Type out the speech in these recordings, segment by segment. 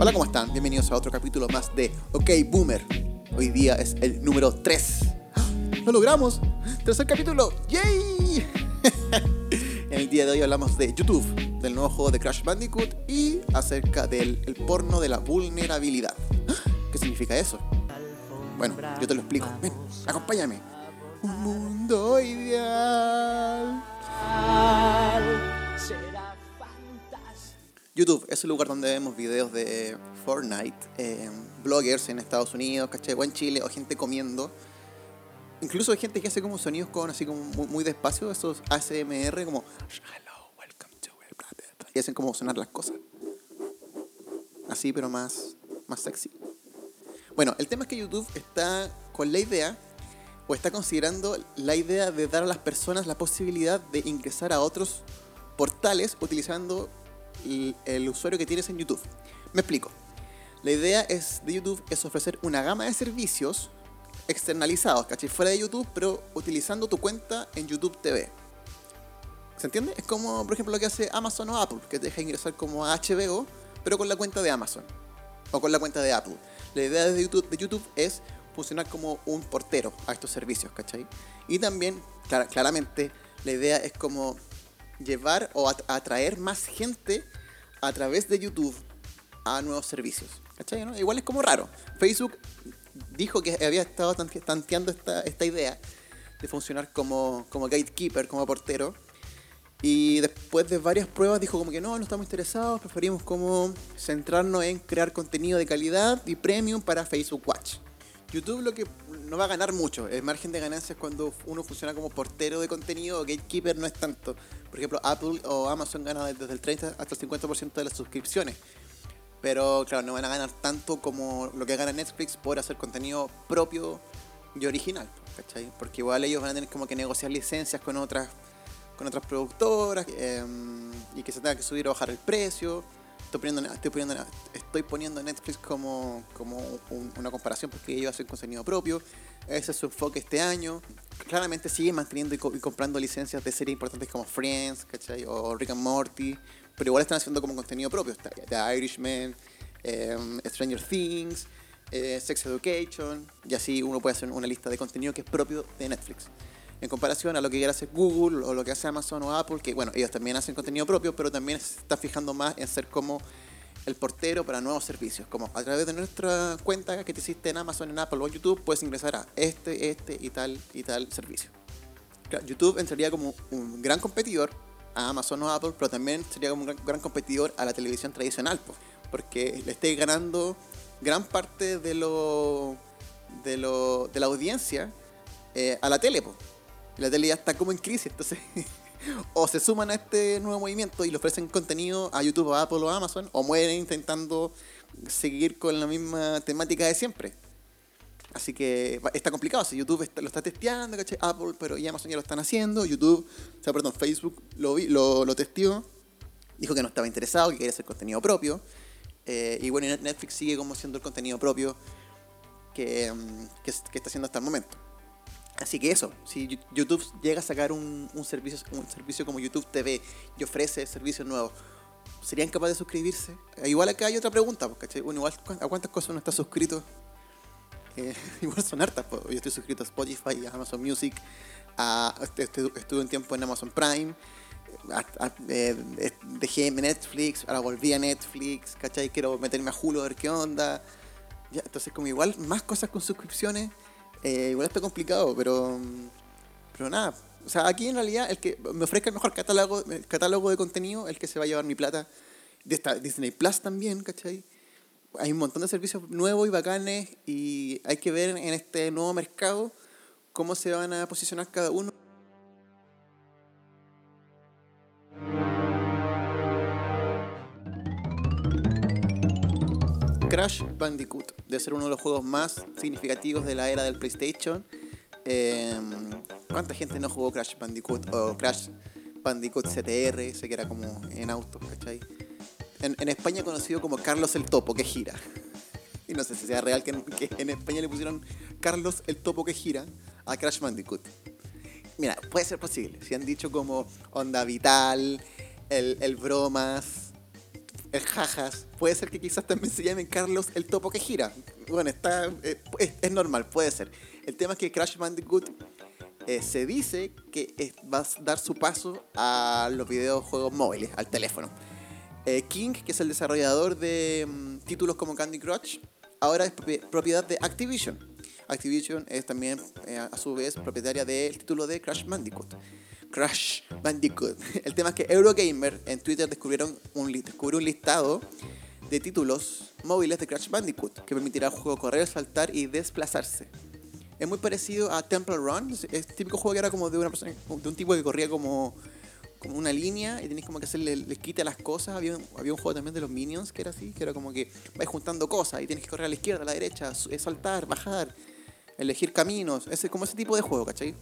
Hola, ¿cómo están? Bienvenidos a otro capítulo más de OK Boomer. Hoy día es el número 3. ¡Lo logramos! ¡Tercer capítulo! ¡Yay! en el día de hoy hablamos de YouTube, del nuevo juego de Crash Bandicoot y acerca del el porno de la vulnerabilidad. ¿Qué significa eso? Bueno, yo te lo explico. Ven, acompáñame. Un mundo ideal. YouTube es el lugar donde vemos videos de Fortnite, eh, bloggers en Estados Unidos, ¿cachai? O en Chile, o gente comiendo. Incluso hay gente que hace como sonidos con así como muy, muy despacio, esos ASMR como Hello, welcome to planet. Y hacen como sonar las cosas. Así, pero más, más sexy. Bueno, el tema es que YouTube está con la idea, o está considerando la idea de dar a las personas la posibilidad de ingresar a otros portales utilizando el, usuario que tienes en YouTube. Me explico. La idea es, de YouTube es ofrecer una gama de servicios externalizados, ¿cachai? Fuera de YouTube, pero utilizando tu cuenta en YouTube TV. ¿Se entiende? Es como, por ejemplo, lo que hace Amazon o Apple, que te deja ingresar como a HBO, pero con la cuenta de Amazon. O con la cuenta de Apple. La idea de YouTube, de YouTube es funcionar como un portero a estos servicios, ¿cachai? Y también, clar- claramente, la idea es como llevar o at- atraer más gente a través de YouTube a nuevos servicios. ¿Cachai? Igual es como raro. Facebook dijo que había estado tante- tanteando esta, esta idea de funcionar como, como gatekeeper, como portero. Y después de varias pruebas dijo como que no, no estamos interesados, preferimos como centrarnos en crear contenido de calidad y premium para Facebook Watch. YouTube lo que no va a ganar mucho, el margen de ganancias cuando uno funciona como portero de contenido o gatekeeper no es tanto. Por ejemplo, Apple o Amazon ganan desde el 30 hasta el 50% de las suscripciones. Pero claro, no van a ganar tanto como lo que gana Netflix por hacer contenido propio y original, ¿cachai? Porque igual ellos van a tener como que negociar licencias con otras con otras productoras eh, y que se tenga que subir o bajar el precio. Estoy poniendo, estoy poniendo, estoy poniendo Netflix como, como un- una comparación porque ellos hacen contenido propio. Ese es su enfoque este año. Claramente siguen manteniendo y comprando licencias de series importantes como Friends, ¿cachai? O Rick and Morty. Pero igual están haciendo como contenido propio. Está The Irishman, eh, Stranger Things, eh, Sex Education. Y así uno puede hacer una lista de contenido que es propio de Netflix en comparación a lo que quiera hacer Google o lo que hace Amazon o Apple, que bueno, ellos también hacen contenido propio, pero también se está fijando más en ser como el portero para nuevos servicios. Como a través de nuestra cuenta que te hiciste en Amazon, en Apple o en YouTube, puedes ingresar a este, este y tal y tal servicio. YouTube entraría como un gran competidor a Amazon o Apple, pero también sería como un gran, gran competidor a la televisión tradicional, po, porque le esté ganando gran parte de lo de, lo, de la audiencia eh, a la tele, po. La tele ya está como en crisis, entonces o se suman a este nuevo movimiento y le ofrecen contenido a YouTube, a Apple o a Amazon, o mueren intentando seguir con la misma temática de siempre. Así que está complicado, si YouTube lo está testeando, ¿cachai? Apple, pero y Amazon ya lo están haciendo, YouTube, o sea, perdón, Facebook lo, vi- lo, lo testeó, dijo que no estaba interesado, que quería hacer contenido propio, eh, y bueno, Netflix sigue como siendo el contenido propio que, mm, está haciendo hasta el momento. Así que eso, si YouTube llega a sacar un, servicio, un servicio como YouTube TV y ofrece servicios nuevos, ¿serían capaces de suscribirse? Eh, igual acá hay otra pregunta, pues, ¿cachai? Uno igual, ¿cu- ¿a cuántas cosas uno está suscrito? Eh, igual son hartas, pues. yo estoy suscrito a Spotify, a Amazon Music, a, este- este- estuve un tiempo en Amazon Prime, a- a- eh, Netflix, ahora volví a Netflix, ¿cachai? Quiero meterme a Hulu a ver qué onda. Entonces como igual más cosas con suscripciones, eh, igual está complicado, pero pero nada. O sea, aquí en realidad el que me ofrezca el mejor catálogo, el catálogo de contenido, el que se va a llevar mi plata. De esta Disney Plus también, ¿cachai? Hay un montón de servicios nuevos y bacanes y hay que ver en este nuevo mercado cómo se van a posicionar cada uno. Crash Bandicoot, de ser uno de los juegos más significativos de la era del PlayStation. Eh, ¿Cuánta gente no jugó Crash Bandicoot o Crash Bandicoot CTR? Ese que era como en autos, ¿cachai? En, España conocido como Carlos el Topo, que gira. Y no sé si sea real que, en- España le pusieron Carlos el Topo que gira a Crash Bandicoot. Mira, puede ser posible. Si han dicho como Onda Vital, el Bromas, el Jajas, puede ser que quizás también se llame Carlos el Topo que gira. Bueno, está, eh, es, es normal, puede ser. El tema es que Crash Bandicoot eh, se dice que va a dar su paso a los videojuegos móviles, al teléfono. Eh, King, que es el desarrollador de mm, títulos como Candy Crush, ahora es propiedad de Activision. Activision es también, eh, a su vez, propietaria del título de Crash Bandicoot. Crash Bandicoot. El tema es que Eurogamer en Twitter descubrieron un, descubrió un listado de títulos móviles de Crash Bandicoot que permitirá al juego correr, saltar y desplazarse. Es muy parecido a Temple Run. Es, típico juego que era como de una persona, de un tipo que corría como, como una línea y tenéis como que hacerle les quite a las cosas. Había un, había un juego también de los Minions que era así, que era como que vais juntando cosas y tienes que correr a la izquierda, a la derecha, saltar, bajar, elegir caminos. Ese, como ese tipo de juego, ¿cachai?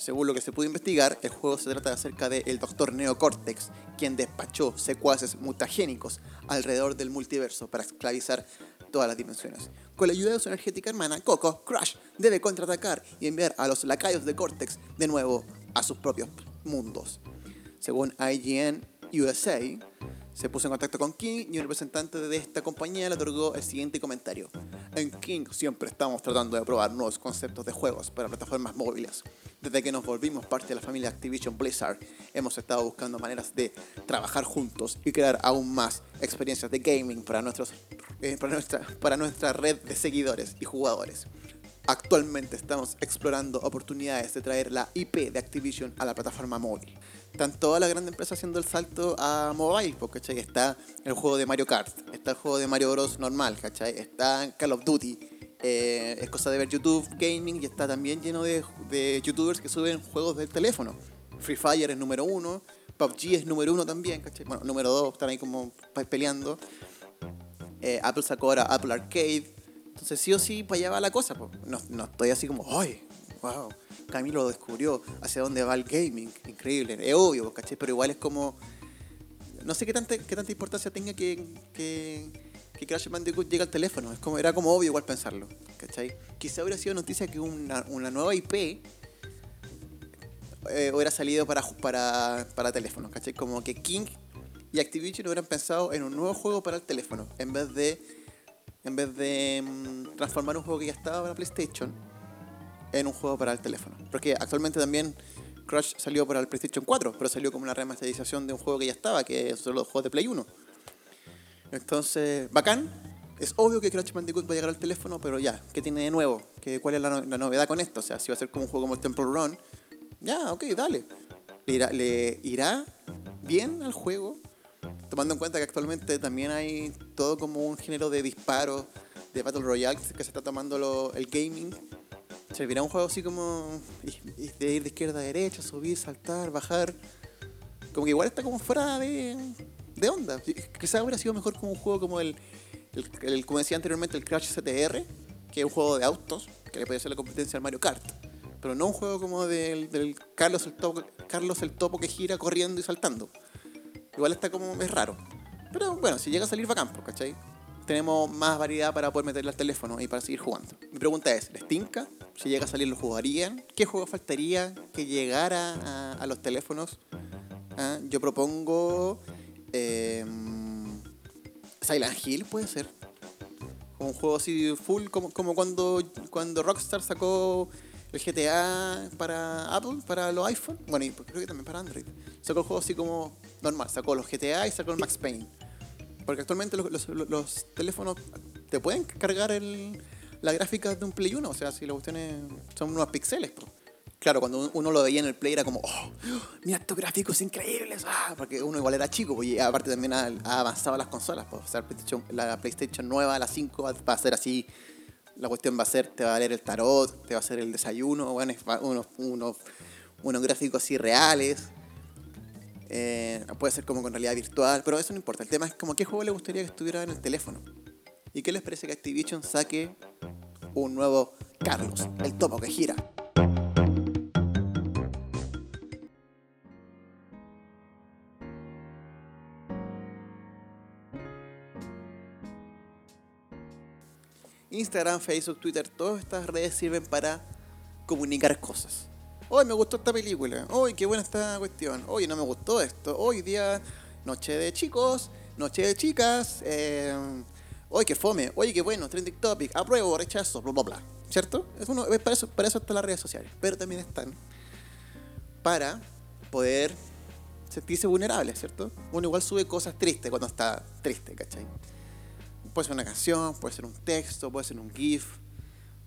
Según lo que se pudo investigar, el juego se trata acerca del el Doctor Neocortex, quien despachó secuaces mutagénicos alrededor del multiverso para esclavizar todas las dimensiones. Con la ayuda de su energética hermana, Coco, Crash debe contraatacar y enviar a los lacayos de Cortex de nuevo a sus propios mundos. Según IGN USA, se puso en contacto con King y un representante de esta compañía le otorgó el siguiente comentario. En King siempre estamos tratando de probar nuevos conceptos de juegos para plataformas móviles. Desde que nos volvimos parte de la familia Activision Blizzard, hemos estado buscando maneras de trabajar juntos y crear aún más experiencias de gaming para, nuestros, eh, para, nuestra, para nuestra red de seguidores y jugadores. Actualmente estamos explorando oportunidades de traer la IP de Activision a la plataforma móvil. Están todas las grandes empresas haciendo el salto a mobile, porque está el juego de Mario Kart, está el juego de Mario Bros. normal, ¿cachai? está Call of Duty. Eh, es cosa de ver YouTube Gaming y está también lleno de, youtubers que suben juegos del teléfono. Free Fire es número uno, PUBG es número uno también, ¿cachai? Bueno, número dos, están ahí como peleando. Eh, Apple sacó ahora Apple Arcade. Entonces sí o sí para allá va la cosa. No, no estoy así como, ¡ay! wow, Camilo lo descubrió, hacia dónde va el gaming, increíble, es obvio, ¿cachai? Pero igual es como, no sé qué tanta, importancia tenga que, que Crash Bandicoot llegue al teléfono, es como, era como obvio igual pensarlo, ¿cachai? Quizá hubiera sido noticia que una, una nueva IP eh, hubiera salido para, para, para teléfono, ¿cachai? Como que King y Activision hubieran pensado en un nuevo juego para el teléfono, en vez de en vez de mm, transformar un juego que ya estaba para PlayStation en un juego para el teléfono. Porque actualmente también Crash salió para el PlayStation 4, pero salió como una remasterización de un juego que ya estaba, que son los juegos de Play 1. Entonces, bacán. Es obvio que Crash Bandicoot va a llegar al teléfono, pero ya, ¿qué tiene de nuevo? ¿Qué, ¿Cuál es la, novedad con esto? O sea, si va a ser como un juego como el Temple Run, ya, ok, dale. ¿Le irá, ¿Le irá bien al juego? Tomando en cuenta que actualmente también hay todo como un género de disparos, de Battle Royale que se está tomando el gaming servirá un juego así como de ir de izquierda a derecha, subir, saltar, bajar. Como que igual está como fuera de, de onda. Quizás hubiera sido mejor como un juego como el, el, como decía anteriormente, el Crash CTR, que es un juego de autos, que le puede ser la competencia al Mario Kart. Pero no un juego como del, del Carlos, el topo, Carlos el Topo que gira corriendo y saltando. Igual está como, es raro. Pero bueno, si llega a salir bacán, pues, ¿cachai? tenemos más variedad para poder meterle al teléfono y para seguir jugando. Mi pregunta es, ¿les tinca? Si llega a salir, ¿lo jugarían? ¿Qué juego faltaría que llegara a, los teléfonos? ¿Ah? Yo propongo em, Silent Hill, puede ser. Un juego así full, como, como cuando, cuando Rockstar sacó el GTA para Apple, para los iPhone. Bueno, y creo que también para Android. Sacó el juego así como normal. Sacó los GTA y sacó el Max Payne. Porque actualmente los, teléfonos te pueden cargar el, la gráfica de un Play 1. O sea, si las cuestiones son unos píxeles. Claro, cuando uno lo veía en el Play era como, oh, mira estos gráficos increíbles. Ah, porque uno igual era chico. y aparte también ha, avanzado las consolas. Pues, o sea, la PlayStation nueva, la 5, va a ser así. La cuestión va a ser, te va a leer el tarot, te va a hacer el desayuno, bueno, unos, unos, unos gráficos así reales. Eh, puede ser como con realidad virtual, pero eso no importa. El tema es como qué juego le gustaría que estuviera en el teléfono. ¿Y qué les parece que Activision saque un nuevo Carlos, el topo que gira? Instagram, Facebook, Twitter, todas estas redes sirven para comunicar cosas hoy me gustó esta película, hoy qué buena esta cuestión, hoy no me gustó esto, hoy día noche de chicos, noche de chicas, eh, oye, que fome, oye, qué bueno, trending topic, apruebo, rechazo, bla, bla, bla. ¿Cierto? Es uno, para, eso, para eso están las redes sociales. Pero también están para poder sentirse vulnerable, ¿cierto? Uno igual sube cosas tristes cuando está triste, ¿cachai? Puede ser una canción, puede ser un texto, puede ser un GIF,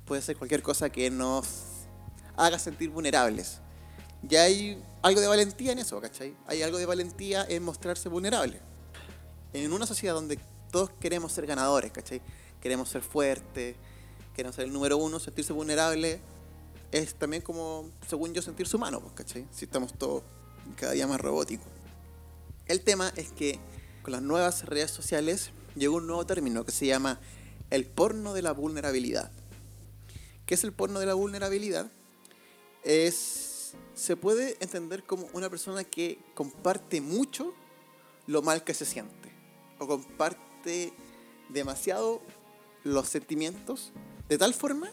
puede ser cualquier cosa que nos haga sentir vulnerables. Ya hay algo de valentía en eso, ¿cachai? Hay algo de valentía en mostrarse vulnerable. En una sociedad donde todos queremos ser ganadores, ¿cachai? Queremos ser fuertes, queremos ser el número uno, sentirse vulnerable es también como, según yo, sentirse humano, pues, ¿cachai? Si estamos todos cada día más robóticos. El tema es que con las nuevas redes sociales llegó un nuevo término que se llama el porno de la vulnerabilidad. ¿Qué es el porno de la vulnerabilidad? Es, se puede entender como una persona que comparte mucho lo mal que se siente o comparte demasiado los sentimientos de tal forma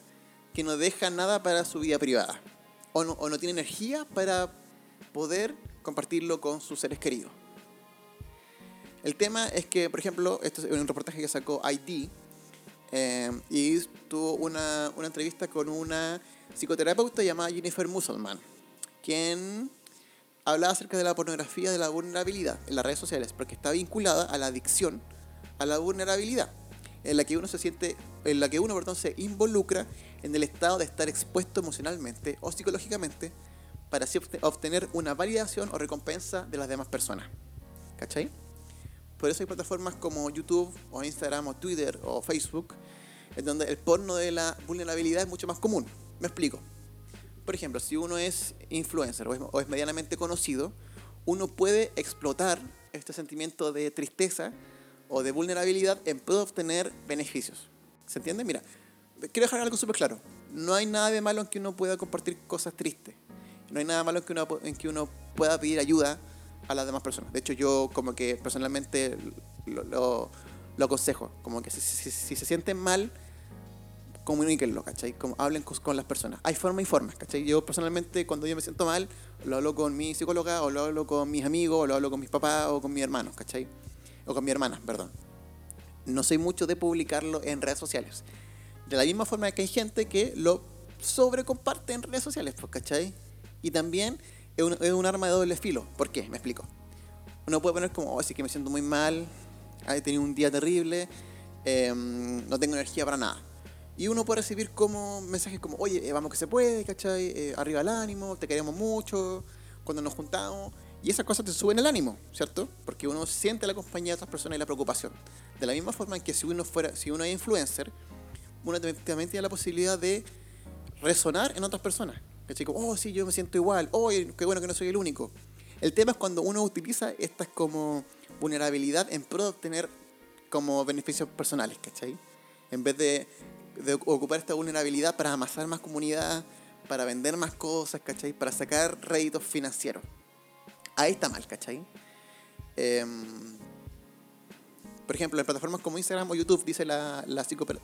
que no deja nada para su vida privada o no, o no tiene energía para poder compartirlo con sus seres queridos. El tema es que, por ejemplo, esto es un reportaje que sacó ID eh, y tuvo una, una, entrevista con una psicoterapeuta llamada Jennifer Musselman, quien hablaba acerca de la pornografía de la vulnerabilidad en las redes sociales, porque está vinculada a la adicción a la vulnerabilidad, en la que uno se siente, en la que uno perdón, se involucra en el estado de estar expuesto emocionalmente o psicológicamente para así obtener una validación o recompensa de las demás personas. ¿Cachai? Por eso hay plataformas como YouTube o Instagram o Twitter o Facebook, en donde el porno de la vulnerabilidad es mucho más común. Me explico. Por ejemplo, si uno es influencer o es, medianamente conocido, uno puede explotar este sentimiento de tristeza o de vulnerabilidad en pro de obtener beneficios. ¿Se entiende? Mira, quiero dejar algo súper claro. No hay nada de malo en que uno pueda compartir cosas tristes. No hay nada malo que uno, en que uno pueda pedir ayuda a las demás personas. De hecho, yo como que personalmente lo, lo, aconsejo. Como que si, se sienten mal, comuníquenlo, ¿cachai? Como, hablen con, con, las personas. Hay formas y formas, ¿cachai? Yo personalmente cuando yo me siento mal, lo hablo con mi psicóloga, o lo hablo con mis amigos, o lo hablo con mis papás, o con mis hermanos, ¿cachai? O con mi hermana, perdón. No soy mucho de publicarlo en redes sociales. De la misma forma que hay gente que lo sobrecomparte en redes sociales, pues, ¿cachai? Y también es un, es un, arma de doble filo. ¿Por qué? Me explico. Uno puede poner como, oh, sí que me siento muy mal, he tenido un día terrible, eh, no tengo energía para nada. Y uno puede recibir como mensajes como, oye, eh, vamos que se puede, ¿cachai? Eh, arriba el ánimo, te queremos mucho, cuando nos juntamos. Y esas cosas te suben el ánimo, ¿cierto? Porque uno siente la compañía de otras personas y la preocupación. De la misma forma en que si uno, fuera, si uno es influencer, uno también tiene la posibilidad de resonar en otras personas. ¿Cachai? Como, oh, sí, yo me siento igual, oh, qué bueno que no soy el único. El tema es cuando uno utiliza estas como vulnerabilidad en pro de obtener como beneficios personales, ¿cachai? En vez de, de ocupar esta vulnerabilidad para amasar más comunidad, para vender más cosas, ¿cachai? Para sacar réditos financieros. Ahí está mal, ¿cachai? Eh, por ejemplo, en plataformas como Instagram o YouTube, dice la,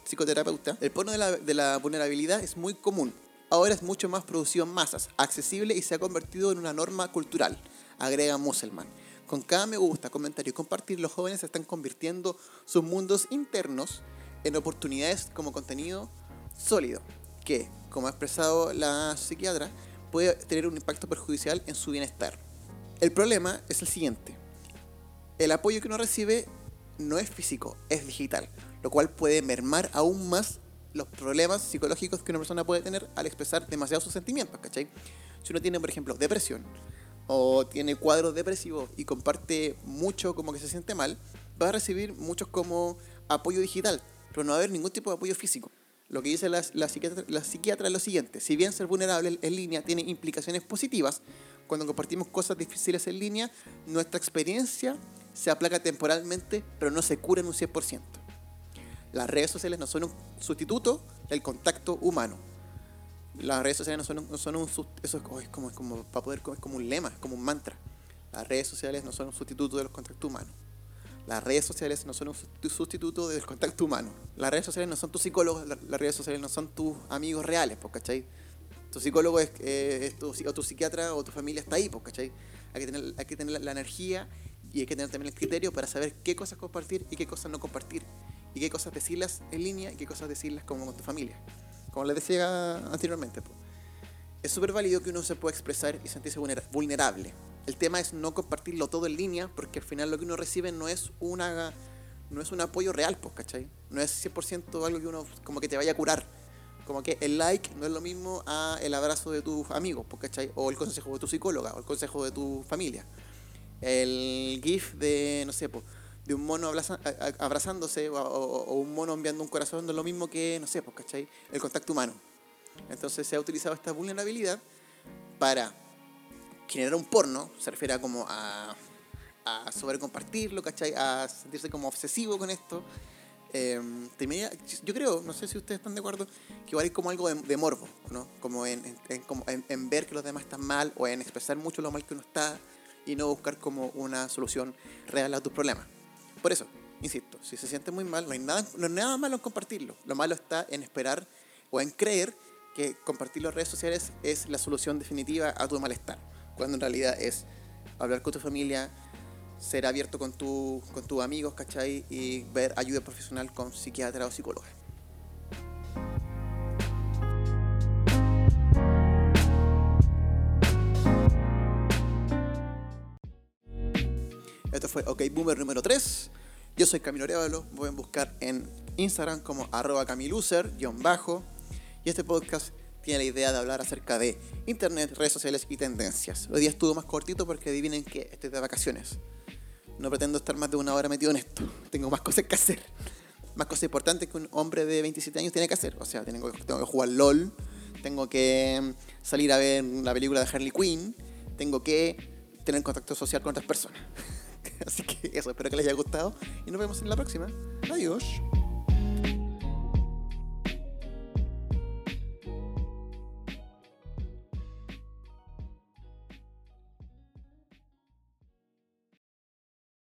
psicoterapeuta, el porno de la vulnerabilidad es muy común. Ahora es mucho más producido en masas, accesible y se ha convertido en una norma cultural, agrega Musselman. Con cada me gusta, comentario y compartir, los jóvenes están convirtiendo sus mundos internos en oportunidades como contenido sólido, que, como ha expresado la psiquiatra, puede tener un impacto perjudicial en su bienestar. El problema es el siguiente. El apoyo que uno recibe no es físico, es digital, lo cual puede mermar aún más los problemas psicológicos que una persona puede tener al expresar demasiado sus sentimientos, ¿cachai? Si uno tiene, por ejemplo, depresión o tiene cuadros depresivos y comparte mucho como que se siente mal, va a recibir muchos como apoyo digital, pero no va a haber ningún tipo de apoyo físico. Lo que dice la, psiquiatra, la psiquiatra es lo siguiente, si bien ser vulnerable en línea tiene implicaciones positivas, cuando compartimos cosas difíciles en línea, nuestra experiencia se aplaca temporalmente, pero no se cura en un 100%. Las redes sociales no son un sustituto del contacto humano. Las redes sociales no son un, no son un eso es, oh, es, como, es como para poder es como un lema, es como un mantra. Las redes sociales no son un sustituto del contacto humano. Las redes sociales no son un sustituto del contacto humano. Las redes sociales no son tus psicólogos, las redes sociales no son tus amigos reales, ¿cachai? Tu psicólogo es, eh, es tu, o tu psiquiatra o tu familia está ahí, ¿cachai? Hay que tener, hay que tener la energía Y hay que tener también el criterio para saber qué cosas compartir y qué cosas no compartir. Y qué cosas decirlas en línea y qué cosas decirlas como con tu familia. Como les decía anteriormente. Es súper válido que uno se pueda expresar y sentirse vulnerable. El tema es no compartirlo todo en línea porque al final lo que uno recibe no es una no es un apoyo real, pues, ¿cachai? No es 100% algo que uno como que te vaya a curar. Como que el like no es lo mismo a el abrazo de tus amigos, pues, ¿cachai? O el consejo de tu psicóloga, o el consejo de tu familia. El GIF de, no sé, pues, de un mono abrazándose o, un mono enviando un corazón no es lo mismo que, no sé, pues, ¿cachai? El contacto humano. Entonces se ha utilizado esta vulnerabilidad para generar un porno, se refiere a como a a sobrecompartirlo, ¿cachai? A sentirse como obsesivo con esto. Eh, yo creo, no sé si ustedes están de acuerdo, que igual hay como algo de, morbo, ¿no? Como, en, como en, ver que los demás están mal o en expresar mucho lo mal que uno está y no buscar como una solución real a tus problemas. Por eso, insisto, si se siente muy mal, no hay nada, malo en compartirlo. Lo malo está en esperar o en creer que compartir las redes sociales es la solución definitiva a tu malestar, cuando en realidad es hablar con tu familia, ser abierto con, tu, con tus amigos, ¿cachai? Y ver ayuda profesional con psiquiatra o psicóloga. Esto fue OK Boomer número 3. Yo soy Camilo Arevalo. Pueden buscar en Instagram como arroba camiluser, bajo. Y este podcast tiene la idea de hablar acerca de internet, redes sociales y tendencias. Hoy día estuvo más cortito porque adivinen que estoy de vacaciones no pretendo estar más de una hora metido en esto. Tengo más cosas que hacer. Más cosas importantes que un hombre de 27 años tiene que hacer. O sea, tengo, tengo que jugar LOL, tengo que mm, salir a ver la película de Harley Quinn, tengo que tener contacto social con otras personas. Así que eso, espero que les haya gustado y nos vemos en la próxima. Adiós.